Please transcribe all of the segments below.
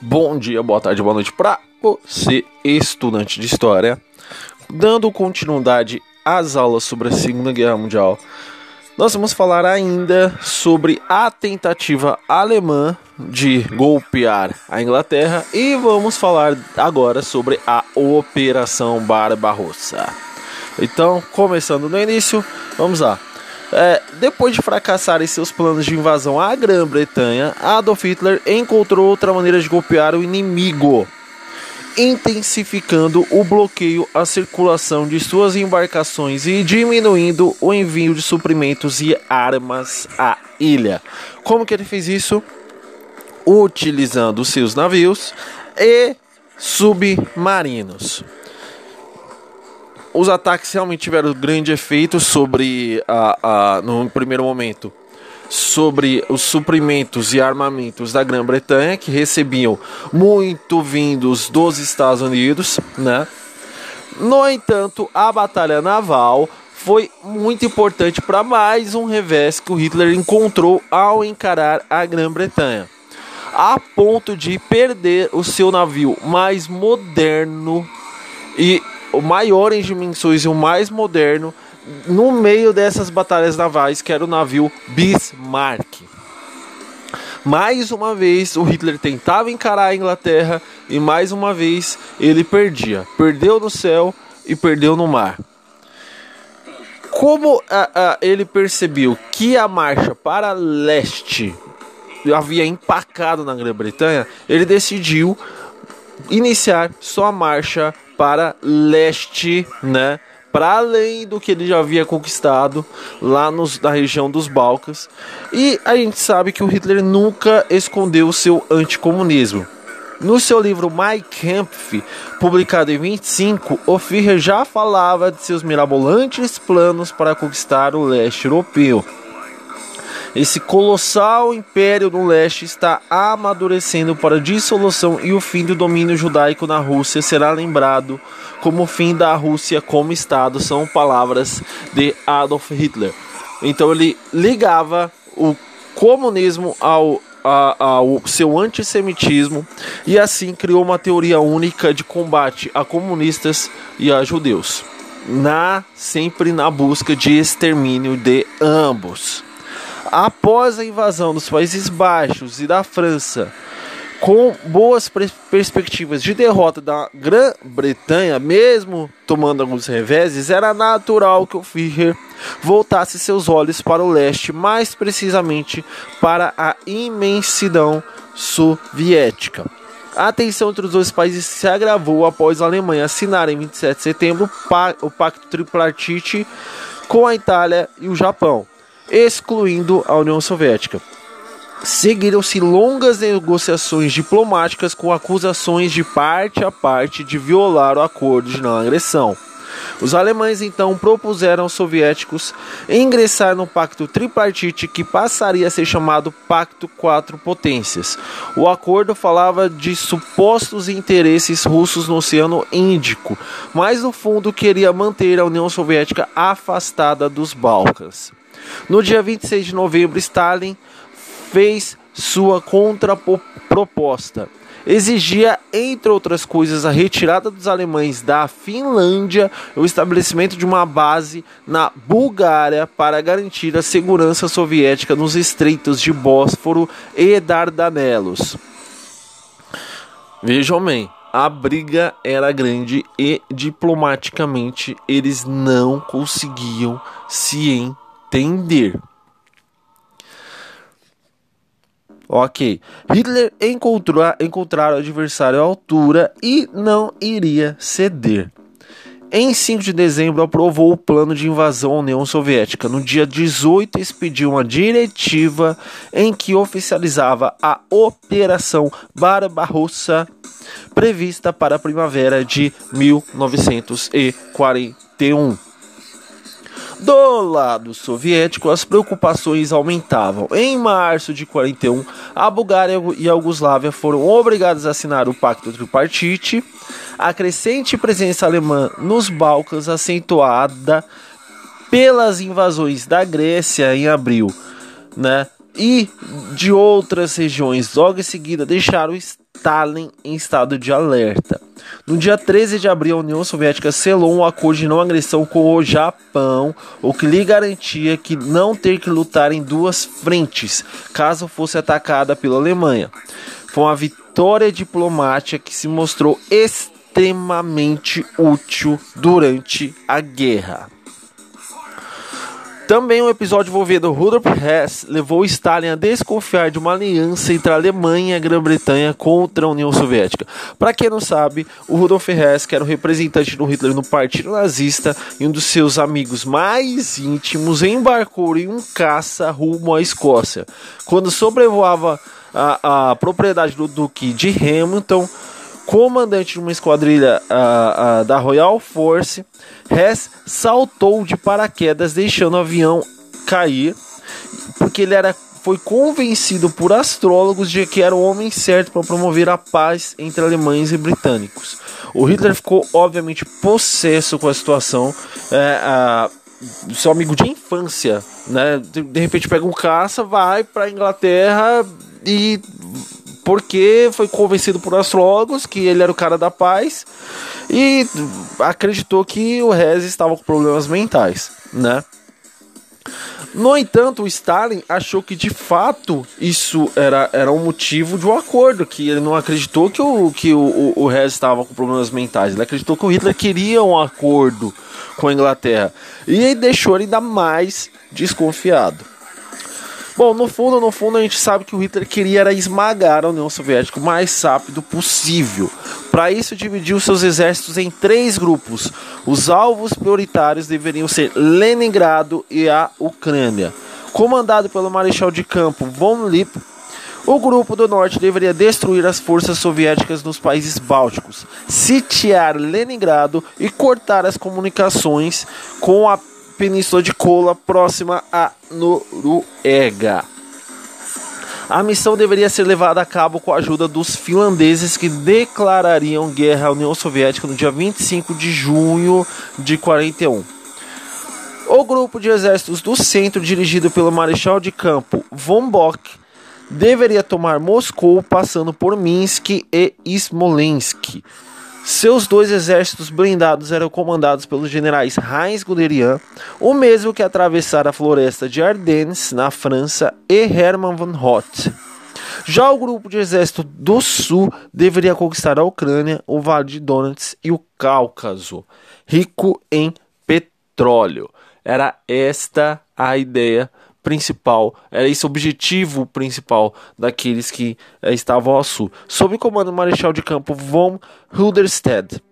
Bom dia, boa tarde, boa noite para você, estudante de história. Dando continuidade às aulas sobre a Segunda Guerra Mundial, nós vamos falar ainda sobre a tentativa alemã de golpear a Inglaterra e vamos falar agora sobre a Operação Barbarossa. Então, começando no início, vamos lá. É, depois de fracassar em seus planos de invasão à Grã-Bretanha, Adolf Hitler encontrou outra maneira de golpear o inimigo, intensificando o bloqueio à circulação de suas embarcações e diminuindo o envio de suprimentos e armas à ilha. Como que ele fez isso? Utilizando seus navios e submarinos os ataques realmente tiveram grande efeito sobre a, a, no primeiro momento sobre os suprimentos e armamentos da Grã-Bretanha que recebiam muito vindos dos Estados Unidos, né? No entanto, a batalha naval foi muito importante para mais um revés que o Hitler encontrou ao encarar a Grã-Bretanha, a ponto de perder o seu navio mais moderno e o maior em dimensões e o mais moderno no meio dessas batalhas navais, que era o navio Bismarck. Mais uma vez o Hitler tentava encarar a Inglaterra e mais uma vez ele perdia. Perdeu no céu e perdeu no mar. Como ele percebeu que a marcha para leste havia empacado na Grã-Bretanha, ele decidiu iniciar sua marcha para leste, né? Para além do que ele já havia conquistado lá nos, na região dos Balcãs. E a gente sabe que o Hitler nunca escondeu o seu anticomunismo. No seu livro Mein Kampf, publicado em 25, o Führer já falava de seus mirabolantes planos para conquistar o leste europeu. Esse colossal império no leste está amadurecendo para a dissolução e o fim do domínio judaico na Rússia será lembrado como o fim da Rússia como Estado, são palavras de Adolf Hitler. Então ele ligava o comunismo ao, ao seu antissemitismo e assim criou uma teoria única de combate a comunistas e a judeus, na sempre na busca de extermínio de ambos. Após a invasão dos Países Baixos e da França, com boas perspectivas de derrota da Grã-Bretanha, mesmo tomando alguns reveses, era natural que o Führer voltasse seus olhos para o leste, mais precisamente para a imensidão soviética. A tensão entre os dois países se agravou após a Alemanha assinar em 27 de setembro o Pacto Tripartite com a Itália e o Japão excluindo a União Soviética. Seguiram-se longas negociações diplomáticas com acusações de parte a parte de violar o acordo de não agressão. Os alemães então propuseram aos soviéticos ingressar no Pacto Tripartite, que passaria a ser chamado Pacto Quatro Potências. O acordo falava de supostos interesses russos no Oceano Índico, mas no fundo queria manter a União Soviética afastada dos Balcãs. No dia 26 de novembro, Stalin fez sua contraproposta. Exigia, entre outras coisas, a retirada dos alemães da Finlândia e o estabelecimento de uma base na Bulgária para garantir a segurança soviética nos estreitos de Bósforo e Dardanelos. Vejam bem, a briga era grande e diplomaticamente eles não conseguiam se entender entender. Ok. Hitler encontrou, encontrar o adversário à altura e não iria ceder. Em 5 de dezembro, aprovou o plano de invasão à União Soviética. No dia 18, expediu uma diretiva em que oficializava a Operação Barbarossa, prevista para a primavera de 1941. Do lado soviético, as preocupações aumentavam. Em março de 41, a Bulgária e a Iugoslávia foram obrigadas a assinar o Pacto Tripartite. A crescente presença alemã nos Balcãs, acentuada pelas invasões da Grécia em abril, né? E de outras regiões, logo em seguida, deixaram Stalin em estado de alerta. No dia 13 de abril, a União Soviética selou um acordo de não agressão com o Japão, o que lhe garantia que não ter que lutar em duas frentes, caso fosse atacada pela Alemanha. Foi uma vitória diplomática que se mostrou extremamente útil durante a guerra. Também um episódio envolvendo Rudolf Hess levou Stalin a desconfiar de uma aliança entre a Alemanha e a Grã-Bretanha contra a União Soviética. Para quem não sabe, o Rudolf Hess, que era o representante do Hitler no Partido Nazista e um dos seus amigos mais íntimos, embarcou em um caça rumo à Escócia. Quando sobrevoava a, a propriedade do Duque de Hamilton, comandante de uma esquadrilha uh, uh, da Royal Force, Hess saltou de paraquedas, deixando o avião cair, porque ele era, foi convencido por astrólogos de que era o homem certo para promover a paz entre alemães e britânicos. O Hitler ficou, obviamente, possesso com a situação. É, seu amigo de infância, né? De, de repente pega um caça, vai para Inglaterra e porque foi convencido por astrólogos que ele era o cara da paz e acreditou que o Rez estava com problemas mentais, né? No entanto, o Stalin achou que de fato isso era, era um motivo de um acordo, que ele não acreditou que o, que o, o, o Rez estava com problemas mentais, ele acreditou que o Hitler queria um acordo com a Inglaterra e deixou ele ainda mais desconfiado. Bom, no fundo, no fundo, a gente sabe que o Hitler queria era esmagar a União Soviética o mais rápido possível. Para isso, dividiu seus exércitos em três grupos. Os alvos prioritários deveriam ser Leningrado e a Ucrânia. Comandado pelo Marechal de Campo von Lipp, o grupo do norte deveria destruir as forças soviéticas nos países bálticos, sitiar Leningrado e cortar as comunicações com a Península de Kola, próxima à Noruega. A missão deveria ser levada a cabo com a ajuda dos finlandeses que declarariam guerra à União Soviética no dia 25 de junho de 41. O grupo de exércitos do centro, dirigido pelo marechal de campo von Bock, deveria tomar Moscou, passando por Minsk e Smolensk, seus dois exércitos blindados eram comandados pelos generais Heinz Guderian, o mesmo que atravessara a floresta de Ardennes, na França, e Hermann von Hoth. Já o grupo de exército do sul deveria conquistar a Ucrânia, o Vale de Donetsk e o Cáucaso, rico em petróleo. Era esta a ideia principal, era esse o objetivo principal daqueles que eh, estavam ao sul, sob o comando do Marechal de Campo von Hilderstedt.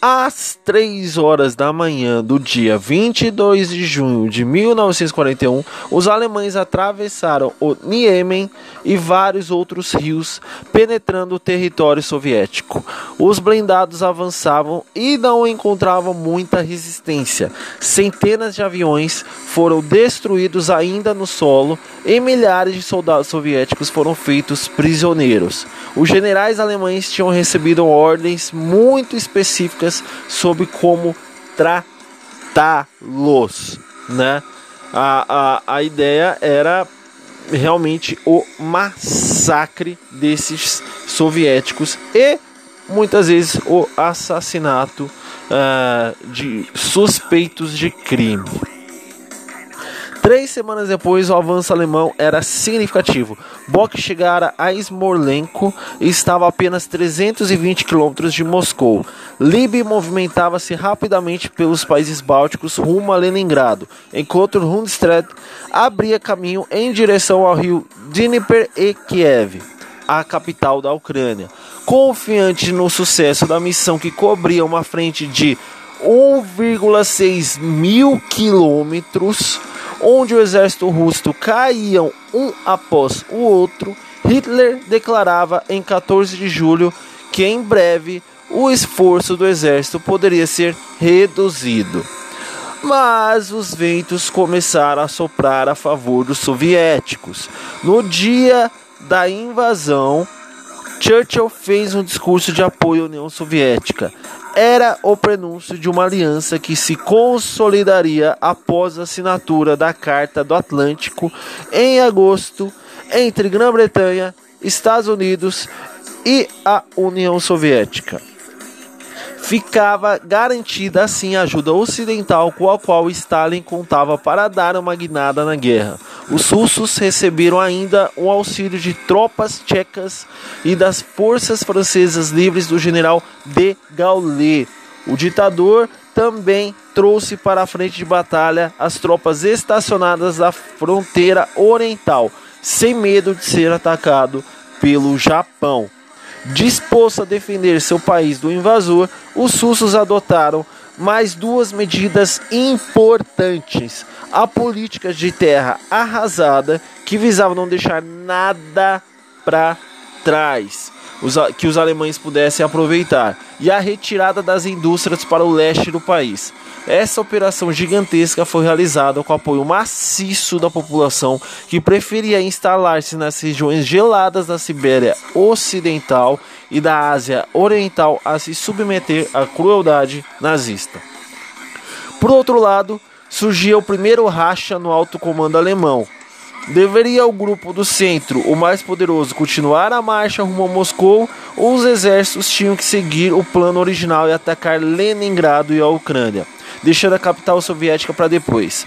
Às 3 horas da manhã do dia 22 de junho de 1941, os alemães atravessaram o Niemen e vários outros rios, penetrando o território soviético. Os blindados avançavam e não encontravam muita resistência. Centenas de aviões foram destruídos ainda no solo e milhares de soldados soviéticos foram feitos prisioneiros. Os generais alemães tinham recebido ordens muito específicas sobre como tratá-los, né? A, a, a ideia era realmente o massacre desses soviéticos e muitas vezes o assassinato uh, de suspeitos de crime. Três semanas depois, o avanço alemão era significativo. Bock chegara a Smolensk e estava a apenas 320 quilômetros de Moscou. Lib movimentava-se rapidamente pelos países bálticos rumo a Leningrado, enquanto Rundstedt abria caminho em direção ao rio Dnieper e Kiev, a capital da Ucrânia. Confiante no sucesso da missão que cobria uma frente de 1,6 mil quilômetros, onde o exército russo caíam um após o outro, Hitler declarava em 14 de julho que em breve o esforço do exército poderia ser reduzido. Mas os ventos começaram a soprar a favor dos soviéticos. No dia da invasão, Churchill fez um discurso de apoio à União Soviética. era o prenúncio de uma aliança que se consolidaria após a assinatura da Carta do Atlântico em agosto entre Grã-Bretanha, Estados Unidos e a União Soviética. Ficava garantida assim a ajuda ocidental com a qual Stalin contava para dar uma guinada na guerra. Os russos receberam ainda um auxílio de tropas tchecas e das forças francesas livres do general de Gaulle. O ditador também trouxe para a frente de batalha as tropas estacionadas da fronteira oriental, sem medo de ser atacado pelo Japão. Disposto a defender seu país do invasor, os russos adotaram mais duas medidas importantes: a política de terra arrasada, que visava não deixar nada para trás que os alemães pudessem aproveitar, e a retirada das indústrias para o leste do país. Essa operação gigantesca foi realizada com apoio maciço da população que preferia instalar-se nas regiões geladas da Sibéria Ocidental e da Ásia Oriental a se submeter à crueldade nazista. Por outro lado, surgia o primeiro racha no alto comando alemão, Deveria o grupo do centro, o mais poderoso, continuar a marcha rumo a Moscou? Ou os exércitos tinham que seguir o plano original e atacar Leningrado e a Ucrânia, deixando a capital soviética para depois?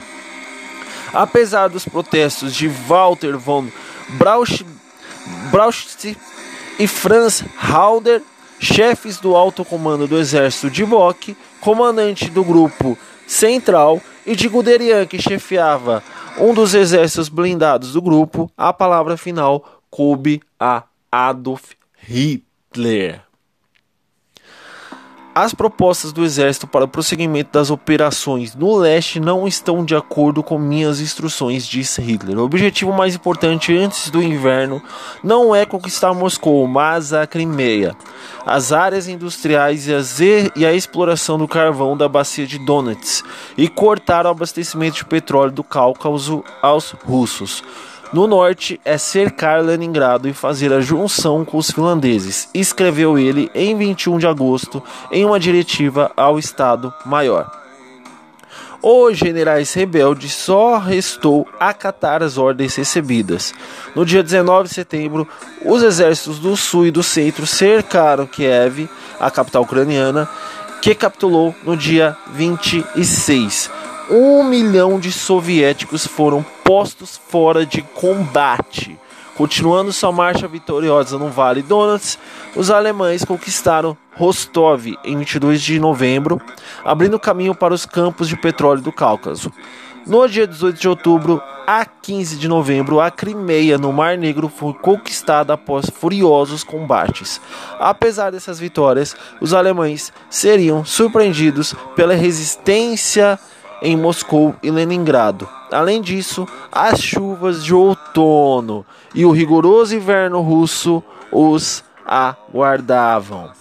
Apesar dos protestos de Walter von Brauch, e Franz Halder, chefes do alto comando do exército de Bock, comandante do grupo central, e de Guderian, que chefiava um dos exércitos blindados do grupo, a palavra final coube a Adolf Hitler. As propostas do exército para o prosseguimento das operações no leste não estão de acordo com minhas instruções, disse Hitler. O objetivo mais importante antes do inverno não é conquistar Moscou, mas a Crimeia, as áreas industriais e, e a exploração do carvão da bacia de Donetsk e cortar o abastecimento de petróleo do Cáucaso aos russos. No norte é cercar Leningrado e fazer a junção com os finlandeses, escreveu ele em 21 de agosto em uma diretiva ao Estado-Maior. Os generais rebeldes só restou acatar as ordens recebidas. No dia 19 de setembro, os exércitos do sul e do centro cercaram Kiev, a capital ucraniana, que capitulou no dia 26 um milhão de soviéticos foram postos fora de combate. Continuando sua marcha vitoriosa no Vale Donetsk, os alemães conquistaram Rostov em 22 de novembro, abrindo caminho para os campos de petróleo do Cáucaso. No dia 18 de outubro a 15 de novembro, a Crimeia, no Mar Negro, foi conquistada após furiosos combates. Apesar dessas vitórias, os alemães seriam surpreendidos pela resistência em Moscou e Leningrado. Além disso, as chuvas de outono e o rigoroso inverno russo os aguardavam.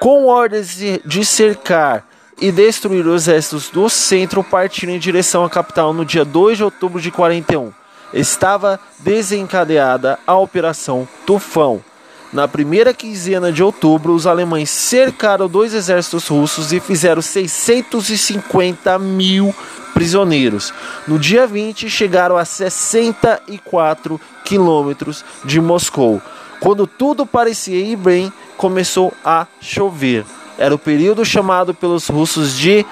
Com ordens de cercar e destruir os exércitos do centro, partiram em direção à capital no dia 2 de outubro de 41. Estava desencadeada a Operação Tufão, na primeira quinzena de outubro, os alemães cercaram dois exércitos russos e fizeram 650 mil prisioneiros. No dia 20, chegaram a 64 quilômetros de Moscou. Quando tudo parecia ir bem, começou a chover. Era o período chamado pelos russos de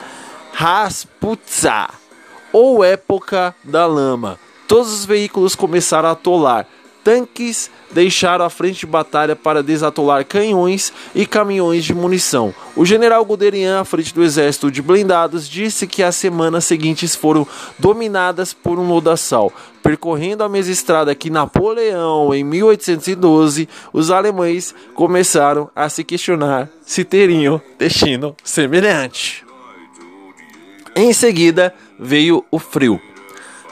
Rasputza, ou época da lama. Todos os veículos começaram a atolar tanques deixaram a frente de batalha para desatolar canhões e caminhões de munição. O general Guderian, à frente do exército de blindados, disse que as semanas seguintes foram dominadas por um lodaçal. Percorrendo a mesma estrada que Napoleão em 1812, os alemães começaram a se questionar se teriam destino semelhante. Em seguida veio o frio.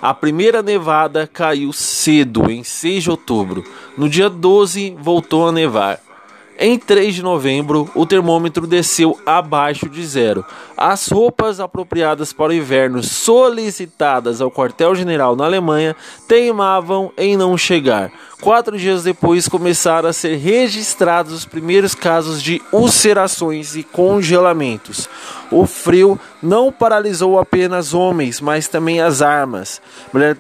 A primeira nevada caiu cedo, em 6 de outubro. No dia 12, voltou a nevar. Em 3 de novembro, o termômetro desceu abaixo de zero. As roupas apropriadas para o inverno solicitadas ao quartel-general na Alemanha teimavam em não chegar. Quatro dias depois, começaram a ser registrados os primeiros casos de ulcerações e congelamentos. O frio não paralisou apenas homens, mas também as armas.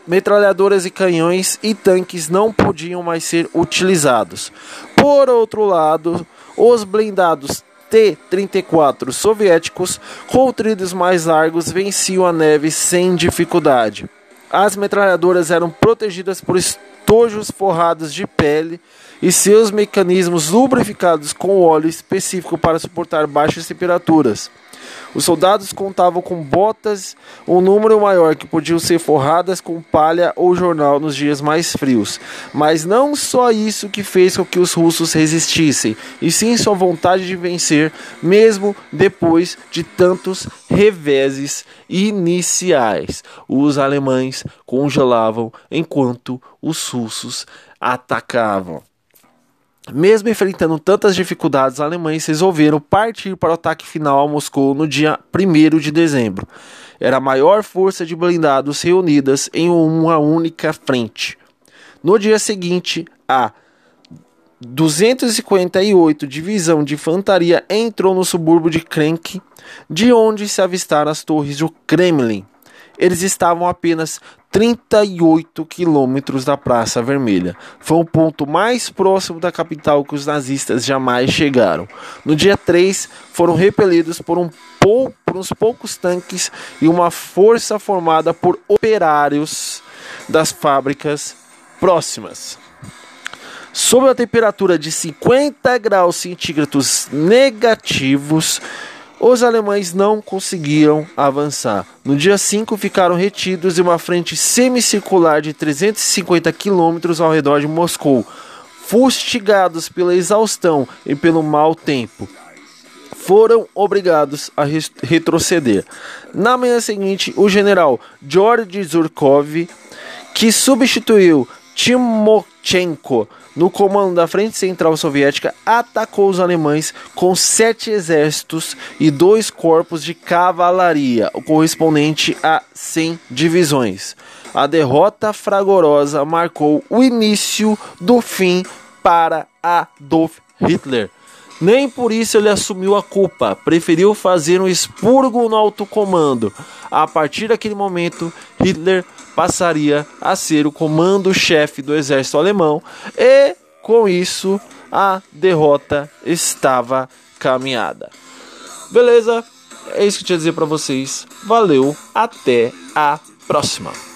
Metralhadoras e canhões e tanques não podiam mais ser utilizados. Por outro lado, os blindados T-34 soviéticos, com trilhos mais largos, venciam a neve sem dificuldade. As metralhadoras eram protegidas por estojos forrados de pele e seus mecanismos lubrificados com óleo específico para suportar baixas temperaturas. Os soldados contavam com botas, um número maior que podiam ser forradas com palha ou jornal nos dias mais frios. Mas não só isso que fez com que os russos resistissem, e sim sua vontade de vencer, mesmo depois de tantos reveses iniciais. Os alemães congelavam enquanto os russos atacavam. Mesmo enfrentando tantas dificuldades, os alemães resolveram partir para o ataque final a Moscou no dia 1 de dezembro. Era a maior força de blindados reunidas em uma única frente. No dia seguinte, a 258 Divisão de Infantaria entrou no subúrbio de Krenk, de onde se avistaram as torres do Kremlin. Eles estavam apenas 38 quilômetros da Praça Vermelha. Foi o ponto mais próximo da capital que os nazistas jamais chegaram. No dia 3, foram repelidos por, um pou, por uns poucos tanques e uma força formada por operários das fábricas próximas. Sob a temperatura de 50 graus centígrados negativos, os alemães não conseguiram avançar. No dia 5, ficaram retidos em uma frente semicircular de 350 quilômetros ao redor de Moscou, fustigados pela exaustão e pelo mau tempo. Foram obrigados a retroceder. Na manhã seguinte, o general George Zurkov, que substituiu Timochenko no comando da Frente Central Soviética, atacou os alemães com sete exércitos e dois corpos de cavalaria, o correspondente a 100 divisões. A derrota fragorosa marcou o início do fim para Adolf Hitler. Nem por isso ele assumiu a culpa, preferiu fazer um expurgo no alto comando. A partir daquele momento, Hitler passaria a ser o comando-chefe do exército alemão e, com isso, a derrota estava caminhada. Beleza? É isso que eu tinha a dizer para vocês. Valeu, até a próxima.